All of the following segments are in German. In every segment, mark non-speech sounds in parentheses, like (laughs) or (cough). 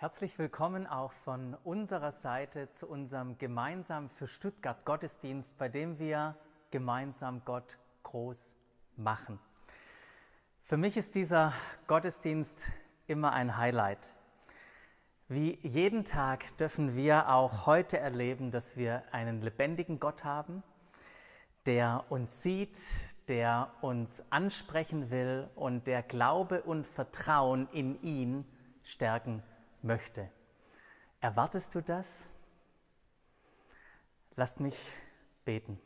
Herzlich willkommen auch von unserer Seite zu unserem gemeinsamen für Stuttgart Gottesdienst, bei dem wir gemeinsam Gott groß machen. Für mich ist dieser Gottesdienst immer ein Highlight. Wie jeden Tag dürfen wir auch heute erleben, dass wir einen lebendigen Gott haben, der uns sieht, der uns ansprechen will und der Glaube und Vertrauen in ihn stärken möchte. Erwartest du das? Lasst mich beten.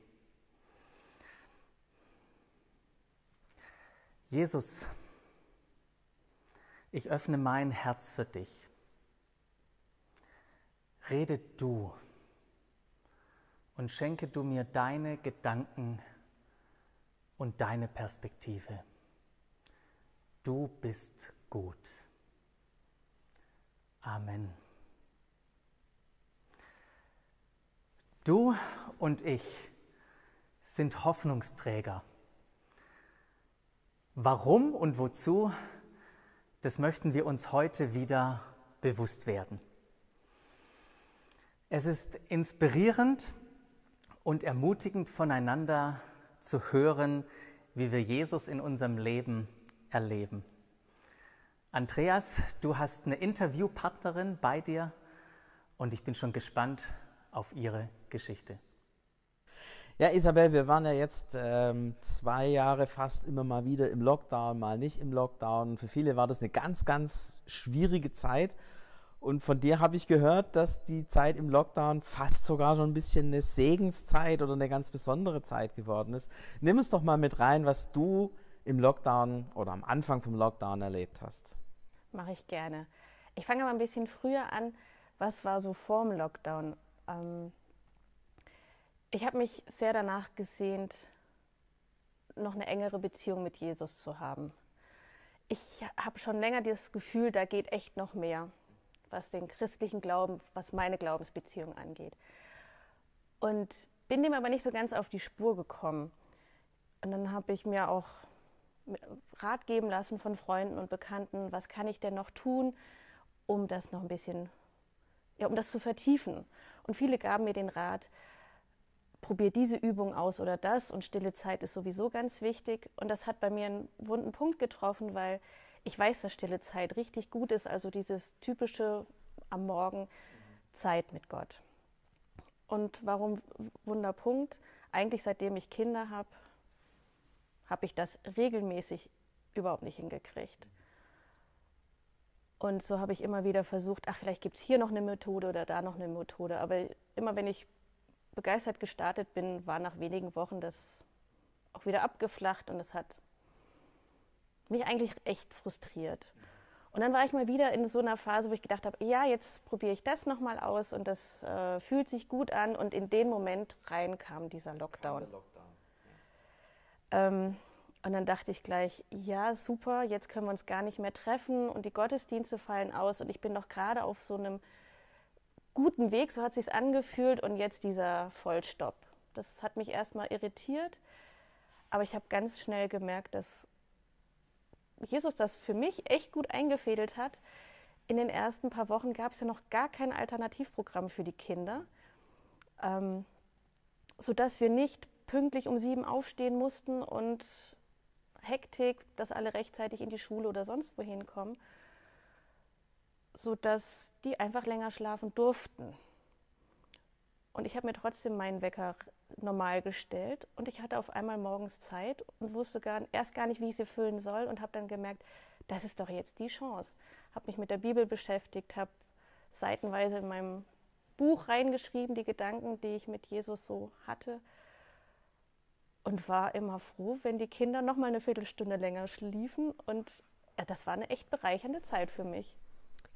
Jesus, ich öffne mein Herz für dich. Rede du und schenke du mir deine Gedanken und deine Perspektive. Du bist gut. Amen. Du und ich sind Hoffnungsträger. Warum und wozu, das möchten wir uns heute wieder bewusst werden. Es ist inspirierend und ermutigend voneinander zu hören, wie wir Jesus in unserem Leben erleben. Andreas, du hast eine Interviewpartnerin bei dir und ich bin schon gespannt auf ihre Geschichte. Ja, Isabel, wir waren ja jetzt ähm, zwei Jahre fast immer mal wieder im Lockdown, mal nicht im Lockdown. Für viele war das eine ganz, ganz schwierige Zeit. Und von dir habe ich gehört, dass die Zeit im Lockdown fast sogar schon ein bisschen eine Segenszeit oder eine ganz besondere Zeit geworden ist. Nimm uns doch mal mit rein, was du im Lockdown oder am Anfang vom Lockdown erlebt hast mache ich gerne. Ich fange mal ein bisschen früher an. Was war so vorm Lockdown? Ähm, ich habe mich sehr danach gesehnt, noch eine engere Beziehung mit Jesus zu haben. Ich habe schon länger das Gefühl, da geht echt noch mehr, was den christlichen Glauben, was meine Glaubensbeziehung angeht. Und bin dem aber nicht so ganz auf die Spur gekommen. Und dann habe ich mir auch Rat geben lassen von Freunden und Bekannten, was kann ich denn noch tun, um das noch ein bisschen, ja, um das zu vertiefen. Und viele gaben mir den Rat, probier diese Übung aus oder das und stille Zeit ist sowieso ganz wichtig. Und das hat bei mir einen wunden Punkt getroffen, weil ich weiß, dass stille Zeit richtig gut ist, also dieses typische am Morgen Zeit mit Gott. Und warum Wunderpunkt? Eigentlich seitdem ich Kinder habe, habe ich das regelmäßig überhaupt nicht hingekriegt. Und so habe ich immer wieder versucht, ach, vielleicht gibt es hier noch eine Methode oder da noch eine Methode. Aber immer wenn ich begeistert gestartet bin, war nach wenigen Wochen das auch wieder abgeflacht und es hat mich eigentlich echt frustriert. Und dann war ich mal wieder in so einer Phase, wo ich gedacht habe, ja, jetzt probiere ich das nochmal aus und das äh, fühlt sich gut an. Und in den Moment rein kam dieser Lockdown. Kam Lockdown. Ähm, und dann dachte ich gleich, ja, super, jetzt können wir uns gar nicht mehr treffen und die Gottesdienste fallen aus und ich bin doch gerade auf so einem guten Weg, so hat sich's angefühlt und jetzt dieser Vollstopp. Das hat mich erstmal irritiert, aber ich habe ganz schnell gemerkt, dass Jesus das für mich echt gut eingefädelt hat. In den ersten paar Wochen gab es ja noch gar kein Alternativprogramm für die Kinder, ähm, sodass wir nicht pünktlich um sieben aufstehen mussten und Hektik, dass alle rechtzeitig in die Schule oder sonst wohin kommen, sodass die einfach länger schlafen durften. Und ich habe mir trotzdem meinen Wecker normal gestellt und ich hatte auf einmal morgens Zeit und wusste gar, erst gar nicht, wie ich sie füllen soll und habe dann gemerkt, das ist doch jetzt die Chance. Habe mich mit der Bibel beschäftigt, habe seitenweise in meinem Buch reingeschrieben, die Gedanken, die ich mit Jesus so hatte und war immer froh, wenn die Kinder noch mal eine Viertelstunde länger schliefen. Und ja, das war eine echt bereichernde Zeit für mich.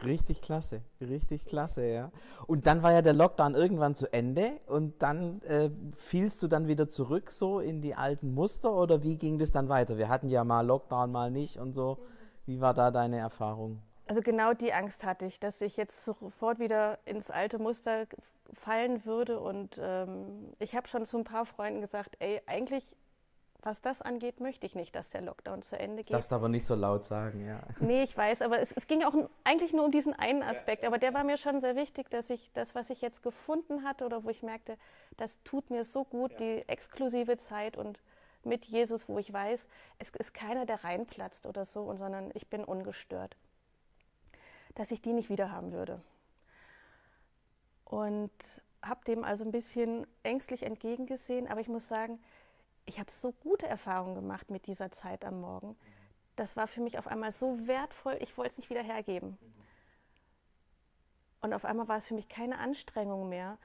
Richtig klasse, richtig klasse, ja. Und dann war ja der Lockdown irgendwann zu Ende und dann äh, fielst du dann wieder zurück so in die alten Muster oder wie ging das dann weiter? Wir hatten ja mal Lockdown, mal nicht und so. Wie war da deine Erfahrung? Also genau die Angst hatte ich, dass ich jetzt sofort wieder ins alte Muster fallen würde. Und ähm, ich habe schon zu ein paar Freunden gesagt, ey, eigentlich was das angeht, möchte ich nicht, dass der Lockdown zu Ende geht. Das aber nicht so laut sagen, ja. Nee, ich weiß, aber es, es ging auch eigentlich nur um diesen einen Aspekt. Aber der war mir schon sehr wichtig, dass ich das, was ich jetzt gefunden hatte oder wo ich merkte, das tut mir so gut, ja. die exklusive Zeit und mit Jesus, wo ich weiß, es ist keiner, der reinplatzt oder so, sondern ich bin ungestört. Dass ich die nicht wieder haben würde. Und habe dem also ein bisschen ängstlich entgegengesehen, aber ich muss sagen, ich habe so gute Erfahrungen gemacht mit dieser Zeit am Morgen. Das war für mich auf einmal so wertvoll, ich wollte es nicht wieder hergeben. Und auf einmal war es für mich keine Anstrengung mehr,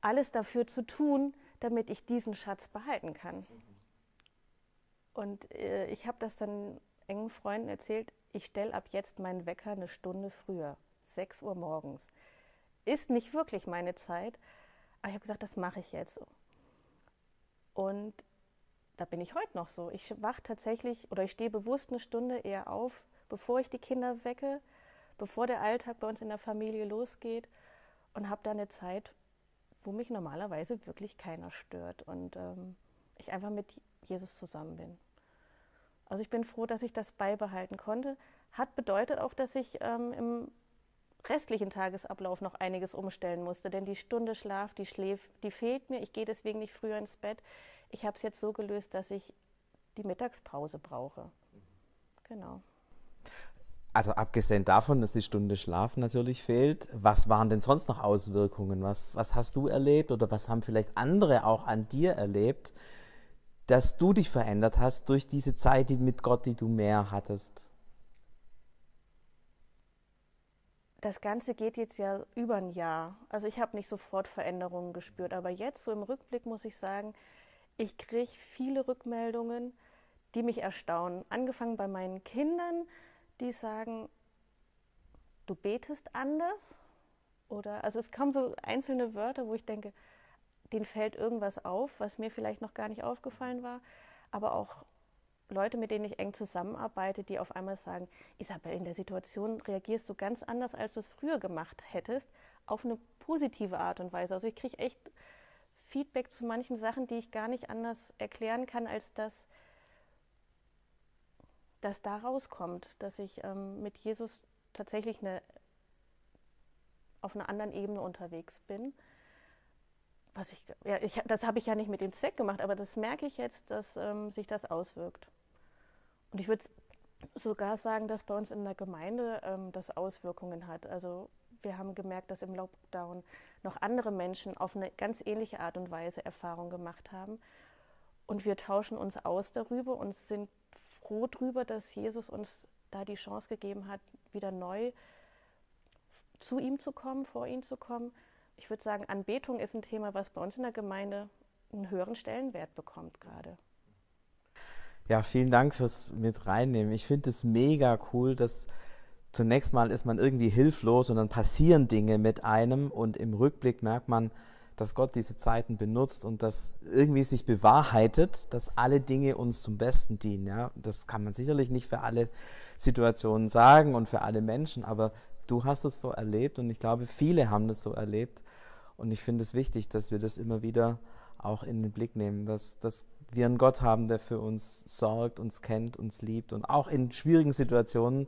alles dafür zu tun, damit ich diesen Schatz behalten kann. Und äh, ich habe das dann engen Freunden erzählt, ich stelle ab jetzt meinen Wecker eine Stunde früher, 6 Uhr morgens. Ist nicht wirklich meine Zeit, aber ich habe gesagt, das mache ich jetzt. Und da bin ich heute noch so. Ich wache tatsächlich oder ich stehe bewusst eine Stunde eher auf, bevor ich die Kinder wecke, bevor der Alltag bei uns in der Familie losgeht und habe da eine Zeit, wo mich normalerweise wirklich keiner stört und ähm, ich einfach mit Jesus zusammen bin. Also ich bin froh, dass ich das beibehalten konnte. Hat bedeutet auch, dass ich ähm, im restlichen Tagesablauf noch einiges umstellen musste, denn die Stunde Schlaf, die schläft, die fehlt mir. Ich gehe deswegen nicht früher ins Bett. Ich habe es jetzt so gelöst, dass ich die Mittagspause brauche. Genau. Also abgesehen davon, dass die Stunde Schlaf natürlich fehlt, was waren denn sonst noch Auswirkungen? Was, was hast du erlebt oder was haben vielleicht andere auch an dir erlebt, dass du dich verändert hast durch diese Zeit die mit Gott, die du mehr hattest? Das Ganze geht jetzt ja über ein Jahr. Also ich habe nicht sofort Veränderungen gespürt, aber jetzt so im Rückblick muss ich sagen, ich kriege viele Rückmeldungen, die mich erstaunen. Angefangen bei meinen Kindern, die sagen, du betest anders. Oder also es kommen so einzelne Wörter, wo ich denke, denen fällt irgendwas auf, was mir vielleicht noch gar nicht aufgefallen war. Aber auch Leute, mit denen ich eng zusammenarbeite, die auf einmal sagen, Isabel, in der Situation reagierst du ganz anders, als du es früher gemacht hättest, auf eine positive Art und Weise. Also ich kriege echt Feedback zu manchen Sachen, die ich gar nicht anders erklären kann, als dass das da rauskommt, dass ich ähm, mit Jesus tatsächlich eine, auf einer anderen Ebene unterwegs bin. Was ich, ja, ich, das habe ich ja nicht mit dem Zweck gemacht, aber das merke ich jetzt, dass ähm, sich das auswirkt. Und ich würde sogar sagen, dass bei uns in der Gemeinde ähm, das Auswirkungen hat. Also wir haben gemerkt, dass im Lockdown noch andere Menschen auf eine ganz ähnliche Art und Weise Erfahrung gemacht haben. Und wir tauschen uns aus darüber und sind froh darüber, dass Jesus uns da die Chance gegeben hat, wieder neu zu ihm zu kommen, vor ihn zu kommen. Ich würde sagen, Anbetung ist ein Thema, was bei uns in der Gemeinde einen höheren Stellenwert bekommt gerade. Ja, vielen Dank fürs mit reinnehmen. Ich finde es mega cool, dass zunächst mal ist man irgendwie hilflos und dann passieren Dinge mit einem und im Rückblick merkt man, dass Gott diese Zeiten benutzt und dass irgendwie sich bewahrheitet, dass alle Dinge uns zum Besten dienen. Ja? Das kann man sicherlich nicht für alle Situationen sagen und für alle Menschen, aber du hast es so erlebt und ich glaube, viele haben das so erlebt. Und ich finde es wichtig, dass wir das immer wieder auch in den Blick nehmen, dass, dass wir einen Gott haben, der für uns sorgt, uns kennt, uns liebt und auch in schwierigen Situationen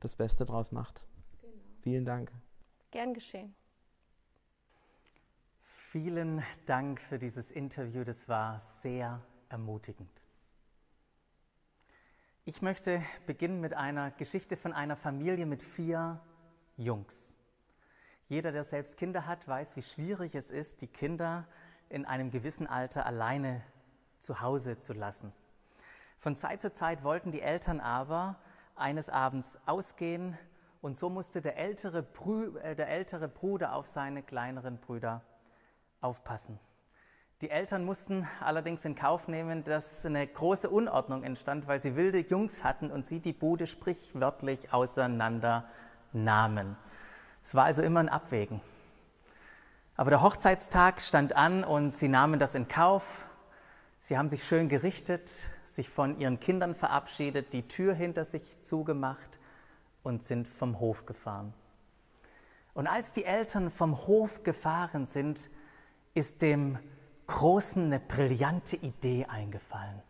das Beste draus macht. Genau. Vielen Dank. Gern geschehen. Vielen Dank für dieses Interview, das war sehr ermutigend. Ich möchte beginnen mit einer Geschichte von einer Familie mit vier Jungs. Jeder, der selbst Kinder hat, weiß, wie schwierig es ist, die Kinder in einem gewissen Alter alleine zu Hause zu lassen. Von Zeit zu Zeit wollten die Eltern aber eines Abends ausgehen und so musste der ältere, Brü äh, der ältere Bruder auf seine kleineren Brüder aufpassen. Die Eltern mussten allerdings in Kauf nehmen, dass eine große Unordnung entstand, weil sie wilde Jungs hatten und sie die Bude sprichwörtlich auseinander nahmen. Es war also immer ein Abwägen. Aber der Hochzeitstag stand an und sie nahmen das in Kauf Sie haben sich schön gerichtet, sich von ihren Kindern verabschiedet, die Tür hinter sich zugemacht und sind vom Hof gefahren. Und als die Eltern vom Hof gefahren sind, ist dem Großen eine brillante Idee eingefallen.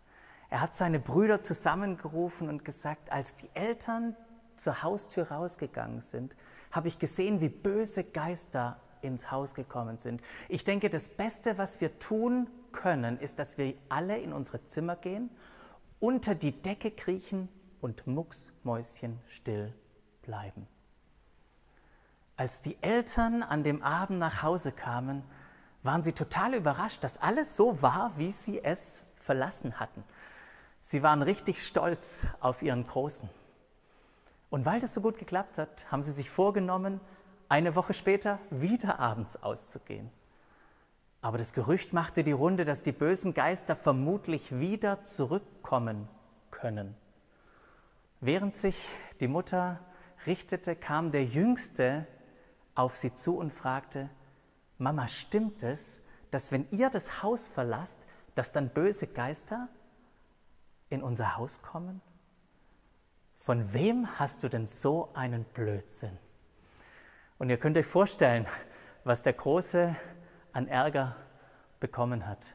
Er hat seine Brüder zusammengerufen und gesagt, als die Eltern zur Haustür rausgegangen sind, habe ich gesehen, wie böse Geister ins Haus gekommen sind. Ich denke, das Beste, was wir tun können, ist, dass wir alle in unsere Zimmer gehen, unter die Decke kriechen und mucksmäuschenstill bleiben. Als die Eltern an dem Abend nach Hause kamen, waren sie total überrascht, dass alles so war, wie sie es verlassen hatten. Sie waren richtig stolz auf ihren Großen. Und weil das so gut geklappt hat, haben sie sich vorgenommen, eine Woche später wieder abends auszugehen. Aber das Gerücht machte die Runde, dass die bösen Geister vermutlich wieder zurückkommen können. Während sich die Mutter richtete, kam der Jüngste auf sie zu und fragte, Mama, stimmt es, dass wenn ihr das Haus verlasst, dass dann böse Geister in unser Haus kommen? Von wem hast du denn so einen Blödsinn? Und ihr könnt euch vorstellen, was der Große an Ärger bekommen hat.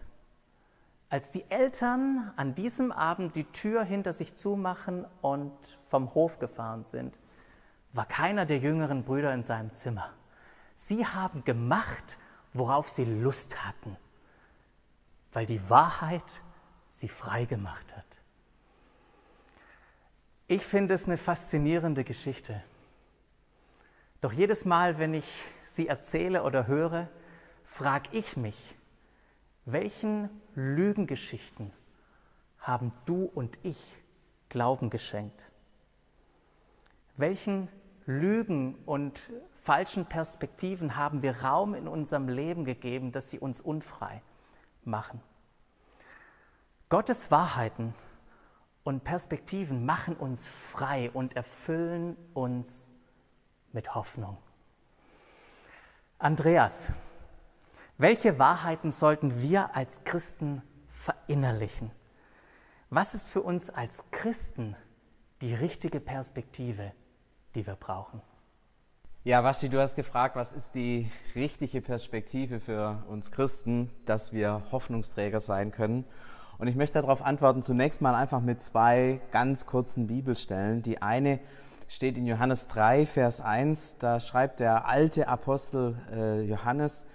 Als die Eltern an diesem Abend die Tür hinter sich zumachen und vom Hof gefahren sind, war keiner der jüngeren Brüder in seinem Zimmer. Sie haben gemacht, worauf sie Lust hatten, weil die Wahrheit sie frei gemacht hat. Ich finde es eine faszinierende Geschichte. Doch jedes Mal, wenn ich sie erzähle oder höre, frage ich mich, welchen Lügengeschichten haben du und ich Glauben geschenkt? Welchen Lügen und falschen Perspektiven haben wir Raum in unserem Leben gegeben, dass sie uns unfrei machen. Gottes Wahrheiten und Perspektiven machen uns frei und erfüllen uns mit Hoffnung. Andreas, welche Wahrheiten sollten wir als Christen verinnerlichen? Was ist für uns als Christen die richtige Perspektive, die wir brauchen? Ja, Basti, du hast gefragt, was ist die richtige Perspektive für uns Christen, dass wir Hoffnungsträger sein können. Und ich möchte darauf antworten, zunächst mal einfach mit zwei ganz kurzen Bibelstellen. Die eine steht in Johannes 3, Vers 1, da schreibt der alte Apostel äh, Johannes,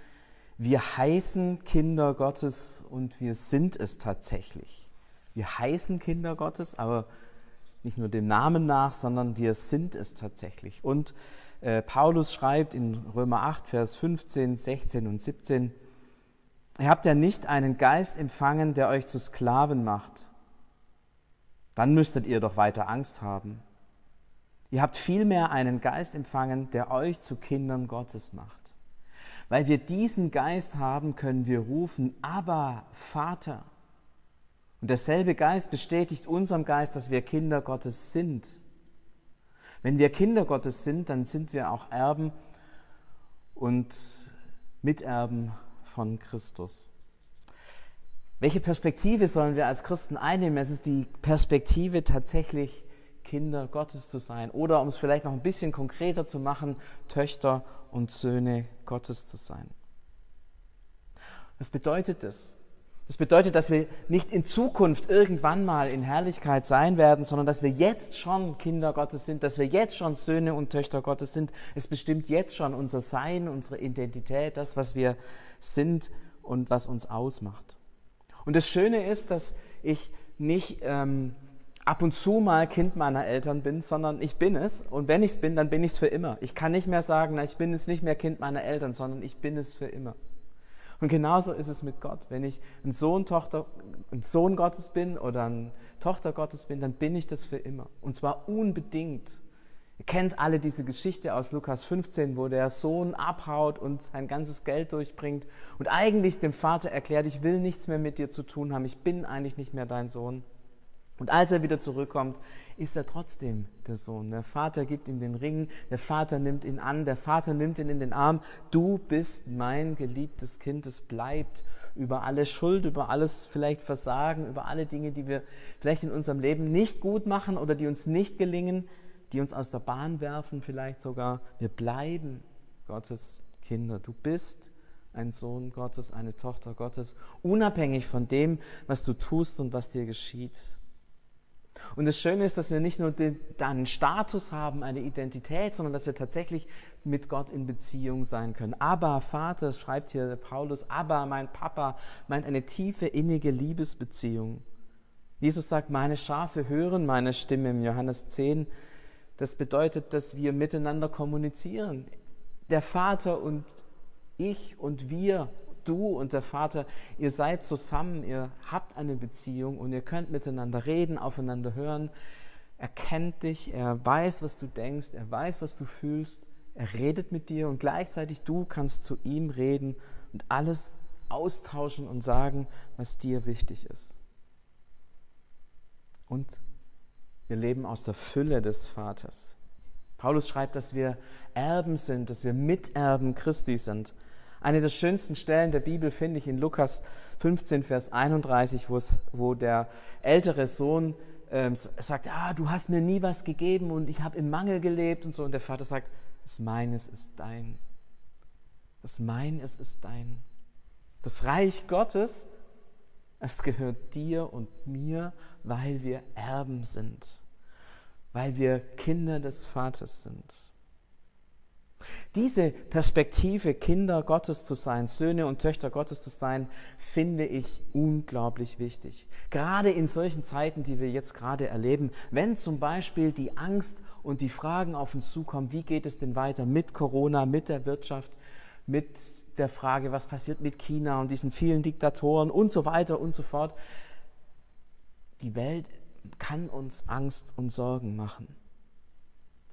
wir heißen Kinder Gottes und wir sind es tatsächlich. Wir heißen Kinder Gottes, aber nicht nur dem Namen nach, sondern wir sind es tatsächlich. Und äh, Paulus schreibt in Römer 8, Vers 15, 16 und 17, ihr habt ja nicht einen Geist empfangen, der euch zu Sklaven macht. Dann müsstet ihr doch weiter Angst haben. Ihr habt vielmehr einen Geist empfangen, der euch zu Kindern Gottes macht. Weil wir diesen Geist haben, können wir rufen, aber Vater. Und derselbe Geist bestätigt unserem Geist, dass wir Kinder Gottes sind. Wenn wir Kinder Gottes sind, dann sind wir auch Erben und Miterben von Christus. Welche Perspektive sollen wir als Christen einnehmen? Es ist die Perspektive tatsächlich Kinder Gottes zu sein oder um es vielleicht noch ein bisschen konkreter zu machen, Töchter und Söhne Gottes zu sein. Was bedeutet das? Das bedeutet, dass wir nicht in Zukunft irgendwann mal in Herrlichkeit sein werden, sondern dass wir jetzt schon Kinder Gottes sind, dass wir jetzt schon Söhne und Töchter Gottes sind. Es bestimmt jetzt schon unser Sein, unsere Identität, das, was wir sind und was uns ausmacht. Und das Schöne ist, dass ich nicht ähm, ab und zu mal Kind meiner Eltern bin, sondern ich bin es. Und wenn ich es bin, dann bin ich es für immer. Ich kann nicht mehr sagen, na, ich bin jetzt nicht mehr Kind meiner Eltern, sondern ich bin es für immer. Und genauso ist es mit Gott. Wenn ich ein Sohn, Tochter, ein Sohn Gottes bin oder eine Tochter Gottes bin, dann bin ich das für immer. Und zwar unbedingt. Ihr kennt alle diese Geschichte aus Lukas 15, wo der Sohn abhaut und sein ganzes Geld durchbringt und eigentlich dem Vater erklärt, ich will nichts mehr mit dir zu tun haben, ich bin eigentlich nicht mehr dein Sohn. Und als er wieder zurückkommt, ist er trotzdem der Sohn. Der Vater gibt ihm den Ring, der Vater nimmt ihn an, der Vater nimmt ihn in den Arm. Du bist mein geliebtes Kind, es bleibt über alle Schuld, über alles vielleicht Versagen, über alle Dinge, die wir vielleicht in unserem Leben nicht gut machen oder die uns nicht gelingen, die uns aus der Bahn werfen vielleicht sogar. Wir bleiben Gottes Kinder. Du bist ein Sohn Gottes, eine Tochter Gottes, unabhängig von dem, was du tust und was dir geschieht. Und das Schöne ist, dass wir nicht nur einen Status haben, eine Identität, sondern dass wir tatsächlich mit Gott in Beziehung sein können. Aber Vater, schreibt hier Paulus, aber mein Papa meint eine tiefe, innige Liebesbeziehung. Jesus sagt, meine Schafe hören meine Stimme im Johannes 10. Das bedeutet, dass wir miteinander kommunizieren. Der Vater und ich und wir du und der Vater, ihr seid zusammen, ihr habt eine Beziehung und ihr könnt miteinander reden, aufeinander hören. Er kennt dich, er weiß, was du denkst, er weiß, was du fühlst, er redet mit dir und gleichzeitig du kannst zu ihm reden und alles austauschen und sagen, was dir wichtig ist. Und wir leben aus der Fülle des Vaters. Paulus schreibt, dass wir Erben sind, dass wir Miterben Christi sind. Eine der schönsten Stellen der Bibel finde ich in Lukas 15, Vers 31, wo der ältere Sohn ähm, sagt, ah, du hast mir nie was gegeben und ich habe im Mangel gelebt und so. Und der Vater sagt, das meines ist dein. Das meines ist dein. Das Reich Gottes, es gehört dir und mir, weil wir Erben sind, weil wir Kinder des Vaters sind. Diese Perspektive, Kinder Gottes zu sein, Söhne und Töchter Gottes zu sein, finde ich unglaublich wichtig. Gerade in solchen Zeiten, die wir jetzt gerade erleben, wenn zum Beispiel die Angst und die Fragen auf uns zukommen, wie geht es denn weiter mit Corona, mit der Wirtschaft, mit der Frage, was passiert mit China und diesen vielen Diktatoren und so weiter und so fort. Die Welt kann uns Angst und Sorgen machen.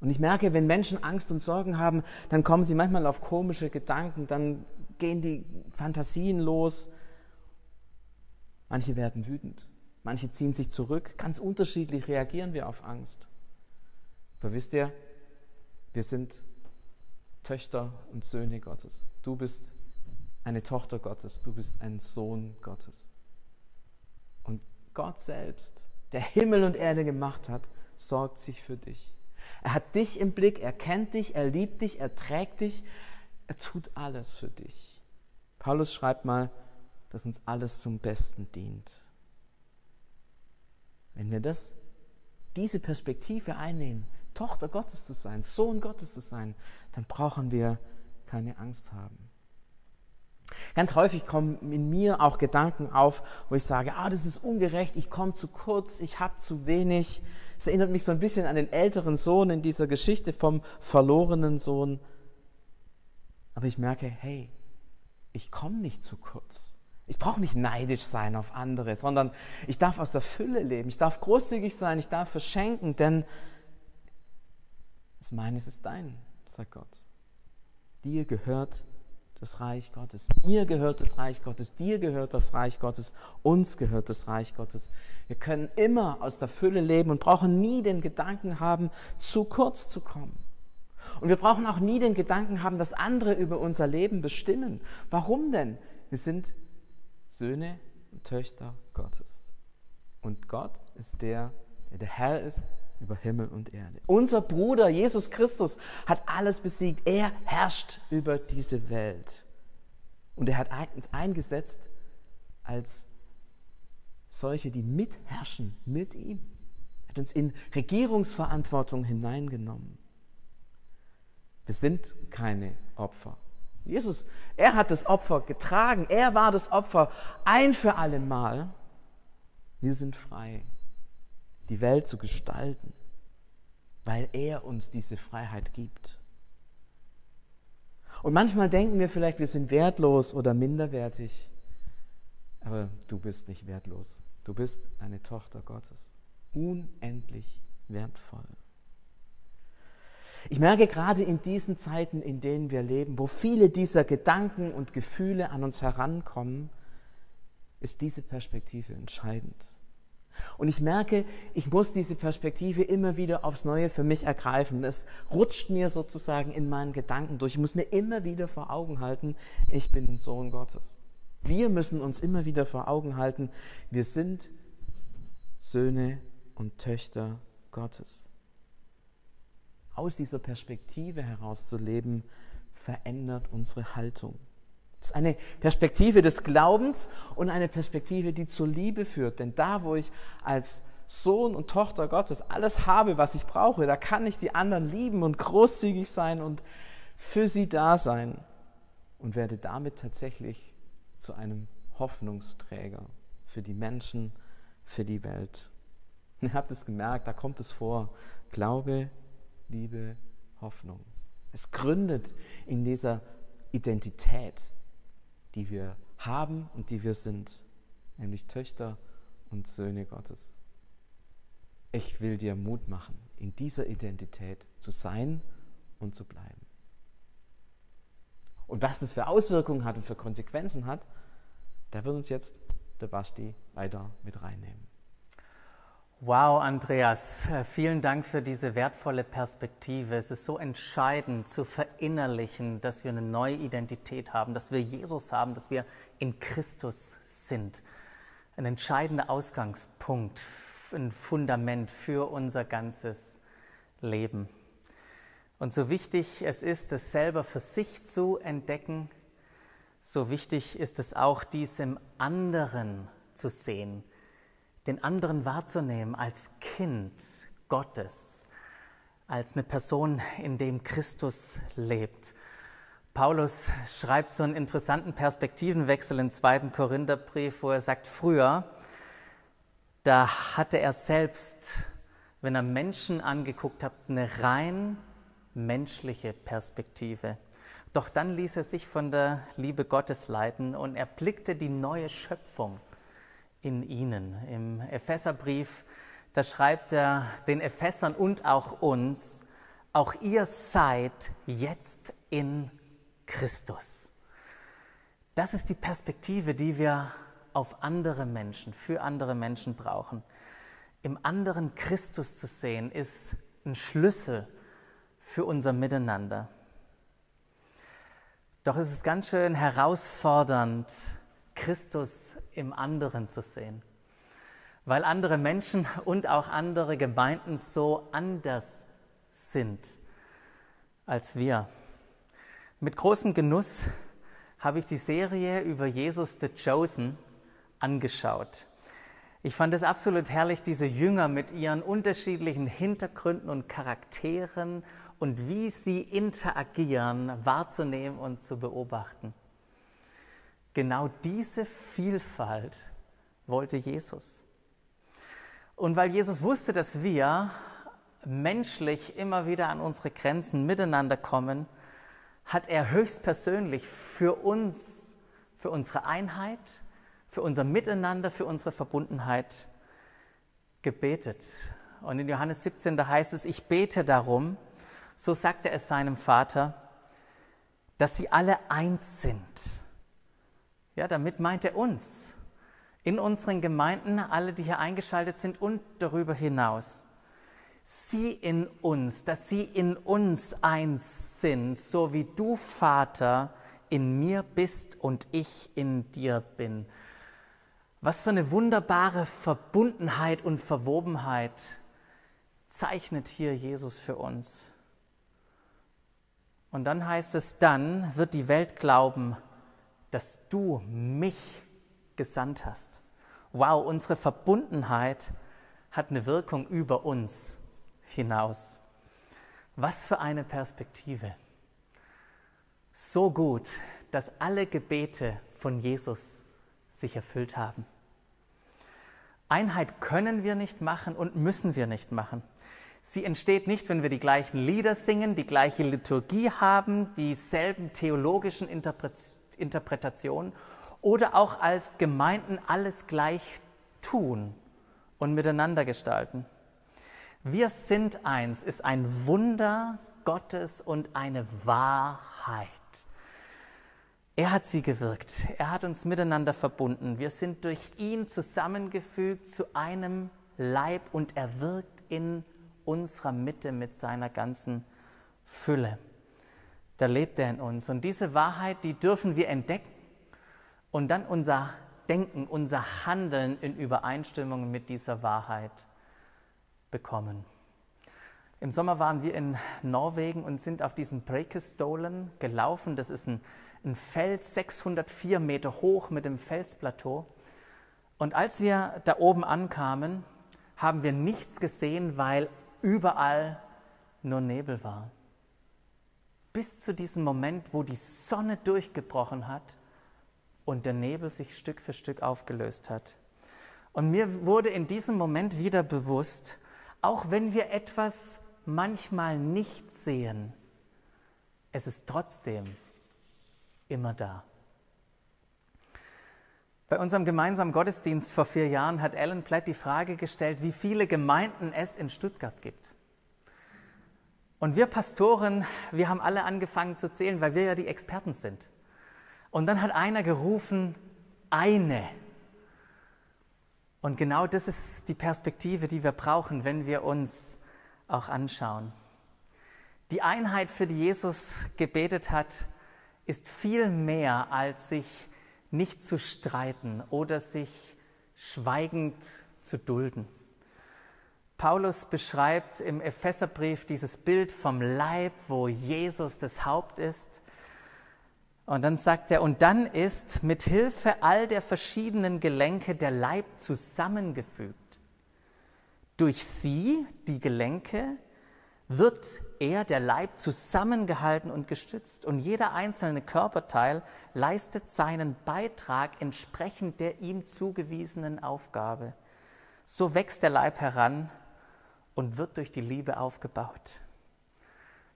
Und ich merke, wenn Menschen Angst und Sorgen haben, dann kommen sie manchmal auf komische Gedanken, dann gehen die Fantasien los. Manche werden wütend, manche ziehen sich zurück. Ganz unterschiedlich reagieren wir auf Angst. Aber wisst ihr, wir sind Töchter und Söhne Gottes. Du bist eine Tochter Gottes, du bist ein Sohn Gottes. Und Gott selbst, der Himmel und Erde gemacht hat, sorgt sich für dich. Er hat dich im Blick, er kennt dich, er liebt dich, er trägt dich, er tut alles für dich. Paulus schreibt mal, dass uns alles zum Besten dient. Wenn wir das, diese Perspektive einnehmen, Tochter Gottes zu sein, Sohn Gottes zu sein, dann brauchen wir keine Angst haben. Ganz häufig kommen in mir auch Gedanken auf, wo ich sage, ah, das ist ungerecht, ich komme zu kurz, ich habe zu wenig. Es erinnert mich so ein bisschen an den älteren Sohn in dieser Geschichte vom verlorenen Sohn. Aber ich merke, hey, ich komme nicht zu kurz. Ich brauche nicht neidisch sein auf andere, sondern ich darf aus der Fülle leben. Ich darf großzügig sein, ich darf verschenken, denn das meines ist dein, sagt Gott. Dir gehört das Reich Gottes. Mir gehört das Reich Gottes, dir gehört das Reich Gottes, uns gehört das Reich Gottes. Wir können immer aus der Fülle leben und brauchen nie den Gedanken haben, zu kurz zu kommen. Und wir brauchen auch nie den Gedanken haben, dass andere über unser Leben bestimmen. Warum denn? Wir sind Söhne und Töchter Gottes. Und Gott ist der, der der Herr ist über Himmel und Erde. Unser Bruder Jesus Christus hat alles besiegt. Er herrscht über diese Welt. Und er hat uns eingesetzt als solche, die mitherrschen mit ihm. Er hat uns in Regierungsverantwortung hineingenommen. Wir sind keine Opfer. Jesus, er hat das Opfer getragen. Er war das Opfer ein für alle Mal. Wir sind frei die Welt zu gestalten, weil er uns diese Freiheit gibt. Und manchmal denken wir vielleicht, wir sind wertlos oder minderwertig, aber du bist nicht wertlos. Du bist eine Tochter Gottes, unendlich wertvoll. Ich merke gerade in diesen Zeiten, in denen wir leben, wo viele dieser Gedanken und Gefühle an uns herankommen, ist diese Perspektive entscheidend. Und ich merke, ich muss diese Perspektive immer wieder aufs Neue für mich ergreifen. Es rutscht mir sozusagen in meinen Gedanken durch. Ich muss mir immer wieder vor Augen halten, ich bin ein Sohn Gottes. Wir müssen uns immer wieder vor Augen halten, wir sind Söhne und Töchter Gottes. Aus dieser Perspektive heraus zu leben, verändert unsere Haltung. Das ist eine Perspektive des Glaubens und eine Perspektive, die zur Liebe führt. Denn da, wo ich als Sohn und Tochter Gottes alles habe, was ich brauche, da kann ich die anderen lieben und großzügig sein und für sie da sein und werde damit tatsächlich zu einem Hoffnungsträger für die Menschen, für die Welt. (laughs) Ihr habt es gemerkt, da kommt es vor. Glaube, Liebe, Hoffnung. Es gründet in dieser Identität, die wir haben und die wir sind, nämlich Töchter und Söhne Gottes. Ich will dir Mut machen, in dieser Identität zu sein und zu bleiben. Und was das für Auswirkungen hat und für Konsequenzen hat, da wird uns jetzt der Basti weiter mit reinnehmen. Wow, Andreas, äh, vielen Dank für diese wertvolle Perspektive. Es ist so entscheidend zu verinnerlichen, dass wir eine neue Identität haben, dass wir Jesus haben, dass wir in Christus sind. Ein entscheidender Ausgangspunkt, ein Fundament für unser ganzes Leben. Und so wichtig es ist, es selber für sich zu entdecken, so wichtig ist es auch, dies im anderen zu sehen den anderen wahrzunehmen als Kind Gottes, als eine Person, in dem Christus lebt. Paulus schreibt so einen interessanten Perspektivenwechsel im zweiten Korintherbrief, wo er sagt, früher, da hatte er selbst, wenn er Menschen angeguckt hat, eine rein menschliche Perspektive. Doch dann ließ er sich von der Liebe Gottes leiten und er blickte die neue Schöpfung in ihnen. Im Epheserbrief, da schreibt er den Ephesern und auch uns, auch ihr seid jetzt in Christus. Das ist die Perspektive, die wir auf andere Menschen, für andere Menschen brauchen. Im anderen Christus zu sehen, ist ein Schlüssel für unser Miteinander. Doch es ist ganz schön herausfordernd, Christus im anderen zu sehen. Weil andere Menschen und auch andere Gemeinden so anders sind als wir. Mit großem Genuss habe ich die Serie über Jesus the Chosen angeschaut. Ich fand es absolut herrlich, diese Jünger mit ihren unterschiedlichen Hintergründen und Charakteren und wie sie interagieren wahrzunehmen und zu beobachten. Genau diese Vielfalt wollte Jesus. Und weil Jesus wusste, dass wir menschlich immer wieder an unsere Grenzen miteinander kommen, hat er höchstpersönlich für uns, für unsere Einheit, für unser Miteinander, für unsere Verbundenheit gebetet. Und in Johannes 17, da heißt es, ich bete darum, so sagte es seinem Vater, dass sie alle eins sind ja, damit meint er uns. In unseren Gemeinden, alle, die hier eingeschaltet sind und darüber hinaus. Sie in uns, dass sie in uns eins sind, so wie du, Vater, in mir bist und ich in dir bin. Was für eine wunderbare Verbundenheit und Verwobenheit zeichnet hier Jesus für uns. Und dann heißt es, dann wird die Welt glauben, dass du mich gesandt hast. Wow, unsere Verbundenheit hat eine Wirkung über uns hinaus. Was für eine Perspektive. So gut, dass alle Gebete von Jesus sich erfüllt haben. Einheit können wir nicht machen und müssen wir nicht machen. Sie entsteht nicht, wenn wir die gleichen Lieder singen, die gleiche Liturgie haben, dieselben theologischen Interpretation oder auch als Gemeinden alles gleich tun und miteinander gestalten. Wir sind eins ist ein Wunder Gottes und eine Wahrheit. Er hat sie gewirkt. Er hat uns miteinander verbunden. Wir sind durch ihn zusammengefügt zu einem Leib und er wirkt in unserer Mitte mit seiner ganzen Fülle da lebt er in uns. Und diese Wahrheit, die dürfen wir entdecken und dann unser Denken, unser Handeln in Übereinstimmung mit dieser Wahrheit bekommen. Im Sommer waren wir in Norwegen und sind auf diesen Breakestolen gelaufen. Das ist ein, ein Fels 604 Meter hoch mit dem Felsplateau. Und als wir da oben ankamen, haben wir nichts gesehen, weil überall nur Nebel war. Bis zu diesem Moment, wo die Sonne durchgebrochen hat und der Nebel sich Stück für Stück aufgelöst hat. Und mir wurde in diesem Moment wieder bewusst, auch wenn wir etwas manchmal nicht sehen, es ist trotzdem immer da. Bei unserem gemeinsamen Gottesdienst vor vier Jahren hat Alan Platt die Frage gestellt, wie viele Gemeinden es in Stuttgart gibt. Und wir Pastoren, wir haben alle angefangen zu zählen, weil wir ja die Experten sind. Und dann hat einer gerufen, eine. Und genau das ist die Perspektive, die wir brauchen, wenn wir uns auch anschauen. Die Einheit, für die Jesus gebetet hat, ist viel mehr als sich nicht zu streiten oder sich schweigend zu dulden. Paulus beschreibt im Epheserbrief dieses Bild vom Leib, wo Jesus das Haupt ist. Und dann sagt er, und dann ist mit Hilfe all der verschiedenen Gelenke der Leib zusammengefügt. Durch sie, die Gelenke, wird er, der Leib, zusammengehalten und gestützt. Und jeder einzelne Körperteil leistet seinen Beitrag entsprechend der ihm zugewiesenen Aufgabe. So wächst der Leib heran und wird durch die Liebe aufgebaut.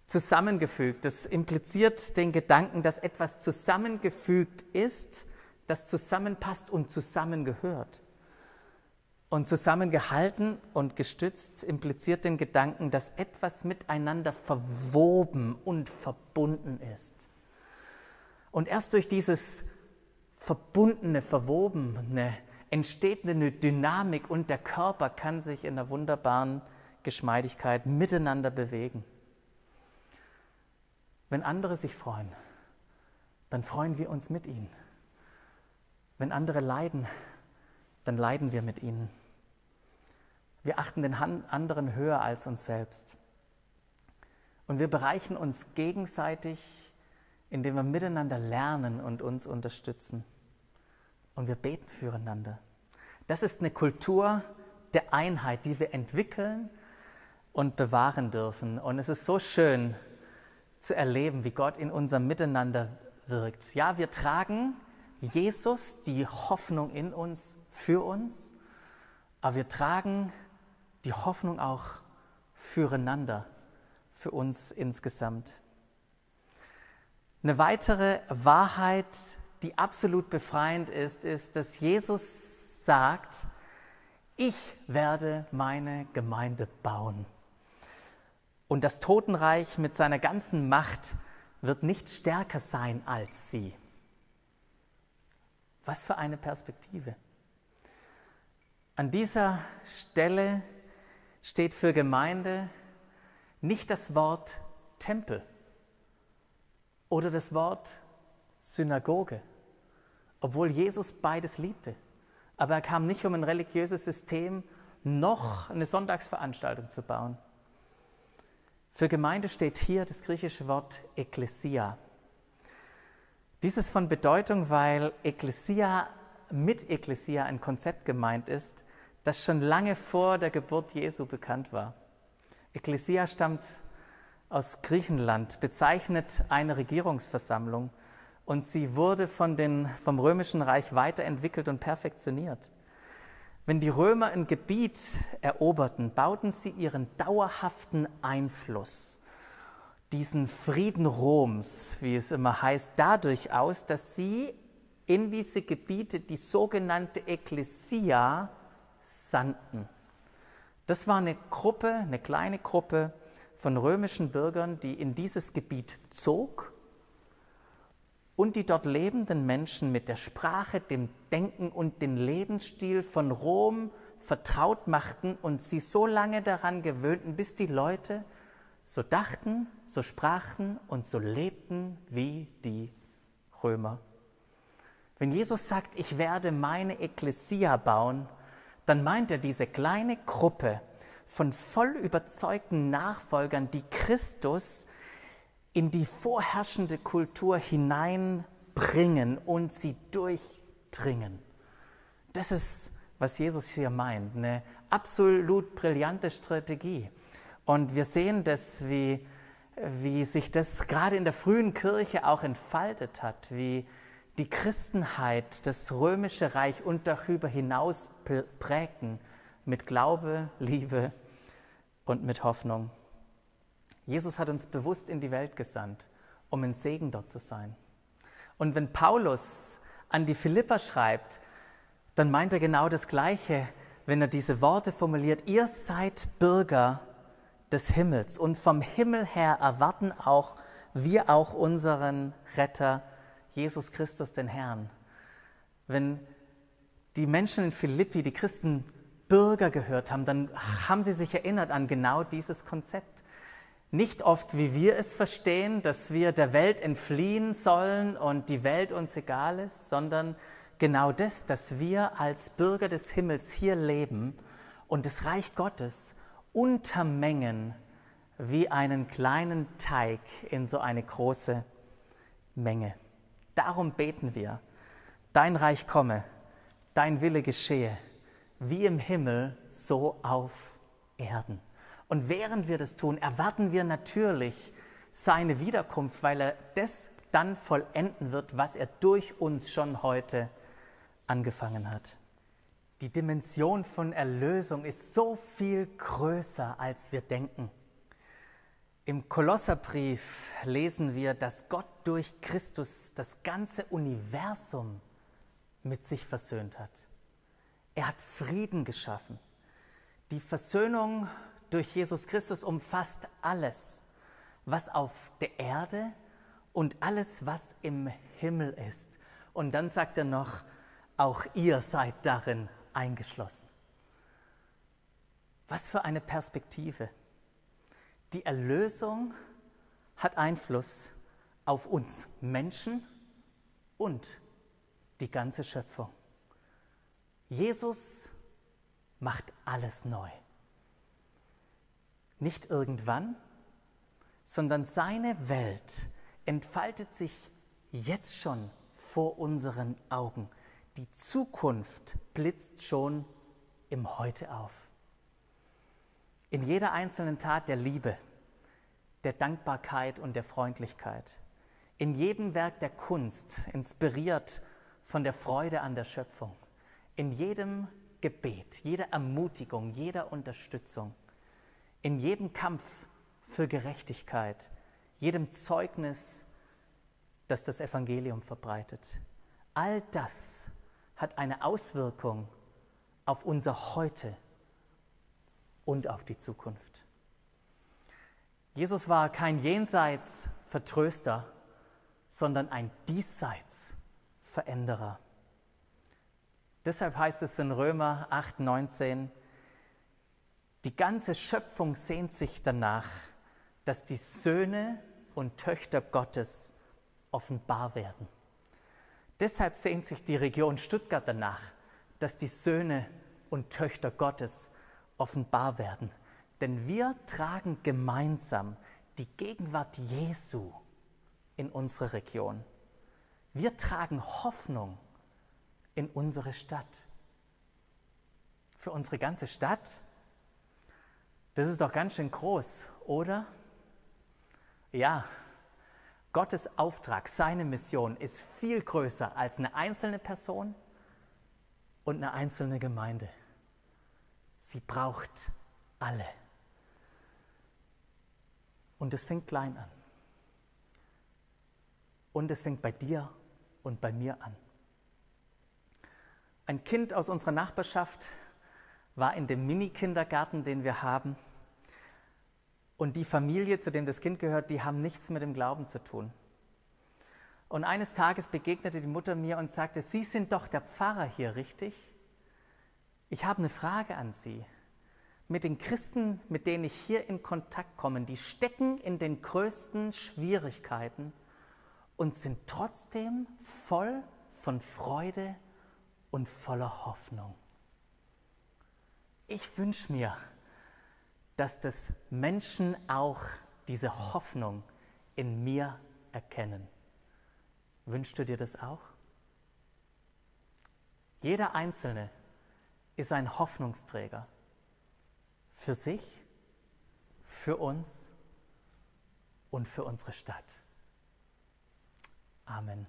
Zusammengefügt, das impliziert den Gedanken, dass etwas zusammengefügt ist, das zusammenpasst und zusammengehört. Und zusammengehalten und gestützt impliziert den Gedanken, dass etwas miteinander verwoben und verbunden ist. Und erst durch dieses verbundene, verwobene entsteht eine Dynamik und der Körper kann sich in einer wunderbaren Geschmeidigkeit miteinander bewegen. Wenn andere sich freuen, dann freuen wir uns mit ihnen. Wenn andere leiden, dann leiden wir mit ihnen. Wir achten den anderen höher als uns selbst. Und wir bereichen uns gegenseitig, indem wir miteinander lernen und uns unterstützen. Und wir beten füreinander. Das ist eine Kultur der Einheit, die wir entwickeln und bewahren dürfen. Und es ist so schön zu erleben, wie Gott in unserem Miteinander wirkt. Ja, wir tragen Jesus, die Hoffnung in uns, für uns, aber wir tragen die Hoffnung auch füreinander, für uns insgesamt. Eine weitere Wahrheit, die absolut befreiend ist, ist, dass Jesus sagt, ich werde meine Gemeinde bauen. Und das Totenreich mit seiner ganzen Macht wird nicht stärker sein als sie. Was für eine Perspektive. An dieser Stelle steht für Gemeinde nicht das Wort Tempel oder das Wort Synagoge, obwohl Jesus beides liebte. Aber er kam nicht, um ein religiöses System noch eine Sonntagsveranstaltung zu bauen. Für Gemeinde steht hier das griechische Wort Ekklesia. Dies ist von Bedeutung, weil Ekklesia mit Ekklesia ein Konzept gemeint ist, das schon lange vor der Geburt Jesu bekannt war. Ekklesia stammt aus Griechenland, bezeichnet eine Regierungsversammlung und sie wurde von den, vom römischen Reich weiterentwickelt und perfektioniert. Wenn die Römer ein Gebiet eroberten, bauten sie ihren dauerhaften Einfluss, diesen Frieden Roms, wie es immer heißt, dadurch aus, dass sie in diese Gebiete die sogenannte Ekklesia sandten. Das war eine Gruppe, eine kleine Gruppe von römischen Bürgern, die in dieses Gebiet zog und die dort lebenden Menschen mit der Sprache, dem Denken und dem Lebensstil von Rom vertraut machten und sie so lange daran gewöhnten, bis die Leute so dachten, so sprachen und so lebten wie die Römer. Wenn Jesus sagt, ich werde meine Ekklesia bauen, dann meint er diese kleine Gruppe von voll überzeugten Nachfolgern, die Christus in die vorherrschende Kultur hineinbringen und sie durchdringen. Das ist, was Jesus hier meint, eine absolut brillante Strategie. Und wir sehen das, wie, wie sich das gerade in der frühen Kirche auch entfaltet hat, wie die Christenheit das römische Reich und darüber hinaus prägten mit Glaube, Liebe und mit Hoffnung. Jesus hat uns bewusst in die Welt gesandt, um ein Segen dort zu sein. Und wenn Paulus an die Philipper schreibt, dann meint er genau das Gleiche, wenn er diese Worte formuliert, ihr seid Bürger des Himmels und vom Himmel her erwarten auch wir auch unseren Retter, Jesus Christus, den Herrn. Wenn die Menschen in Philippi, die Christen, Bürger gehört haben, dann haben sie sich erinnert an genau dieses Konzept. Nicht oft, wie wir es verstehen, dass wir der Welt entfliehen sollen und die Welt uns egal ist, sondern genau das, dass wir als Bürger des Himmels hier leben und das Reich Gottes untermengen wie einen kleinen Teig in so eine große Menge. Darum beten wir, dein Reich komme, dein Wille geschehe, wie im Himmel, so auf Erden. Und während wir das tun, erwarten wir natürlich seine Wiederkunft, weil er das dann vollenden wird, was er durch uns schon heute angefangen hat. Die Dimension von Erlösung ist so viel größer, als wir denken. Im Kolosserbrief lesen wir, dass Gott durch Christus das ganze Universum mit sich versöhnt hat. Er hat Frieden geschaffen. Die Versöhnung durch Jesus Christus umfasst alles, was auf der Erde und alles, was im Himmel ist. Und dann sagt er noch, auch ihr seid darin eingeschlossen. Was für eine Perspektive. Die Erlösung hat Einfluss auf uns Menschen und die ganze Schöpfung. Jesus macht alles neu. Nicht irgendwann, sondern seine Welt entfaltet sich jetzt schon vor unseren Augen. Die Zukunft blitzt schon im Heute auf. In jeder einzelnen Tat der Liebe, der Dankbarkeit und der Freundlichkeit. In jedem Werk der Kunst, inspiriert von der Freude an der Schöpfung. In jedem Gebet, jeder Ermutigung, jeder Unterstützung. In jedem Kampf für Gerechtigkeit, jedem Zeugnis, das das Evangelium verbreitet. All das hat eine Auswirkung auf unser Heute und auf die Zukunft. Jesus war kein Jenseits-Vertröster, sondern ein Diesseits-Veränderer. Deshalb heißt es in Römer 8, 19, die ganze Schöpfung sehnt sich danach, dass die Söhne und Töchter Gottes offenbar werden. Deshalb sehnt sich die Region Stuttgart danach, dass die Söhne und Töchter Gottes offenbar werden. Denn wir tragen gemeinsam die Gegenwart Jesu in unsere Region. Wir tragen Hoffnung in unsere Stadt. Für unsere ganze Stadt? Das ist doch ganz schön groß, oder? Ja, Gottes Auftrag, seine Mission ist viel größer als eine einzelne Person und eine einzelne Gemeinde. Sie braucht alle. Und es fängt klein an. Und es fängt bei dir und bei mir an. Ein Kind aus unserer Nachbarschaft war in dem Mini-Kindergarten, den wir haben. Und die Familie, zu dem das Kind gehört, die haben nichts mit dem Glauben zu tun. Und eines Tages begegnete die Mutter mir und sagte, Sie sind doch der Pfarrer hier, richtig? Ich habe eine Frage an Sie. Mit den Christen, mit denen ich hier in Kontakt komme, die stecken in den größten Schwierigkeiten und sind trotzdem voll von Freude und voller Hoffnung. Ich wünsche mir, dass das Menschen auch diese Hoffnung in mir erkennen. Wünschst du dir das auch? Jeder Einzelne ist ein Hoffnungsträger für sich, für uns und für unsere Stadt. Amen.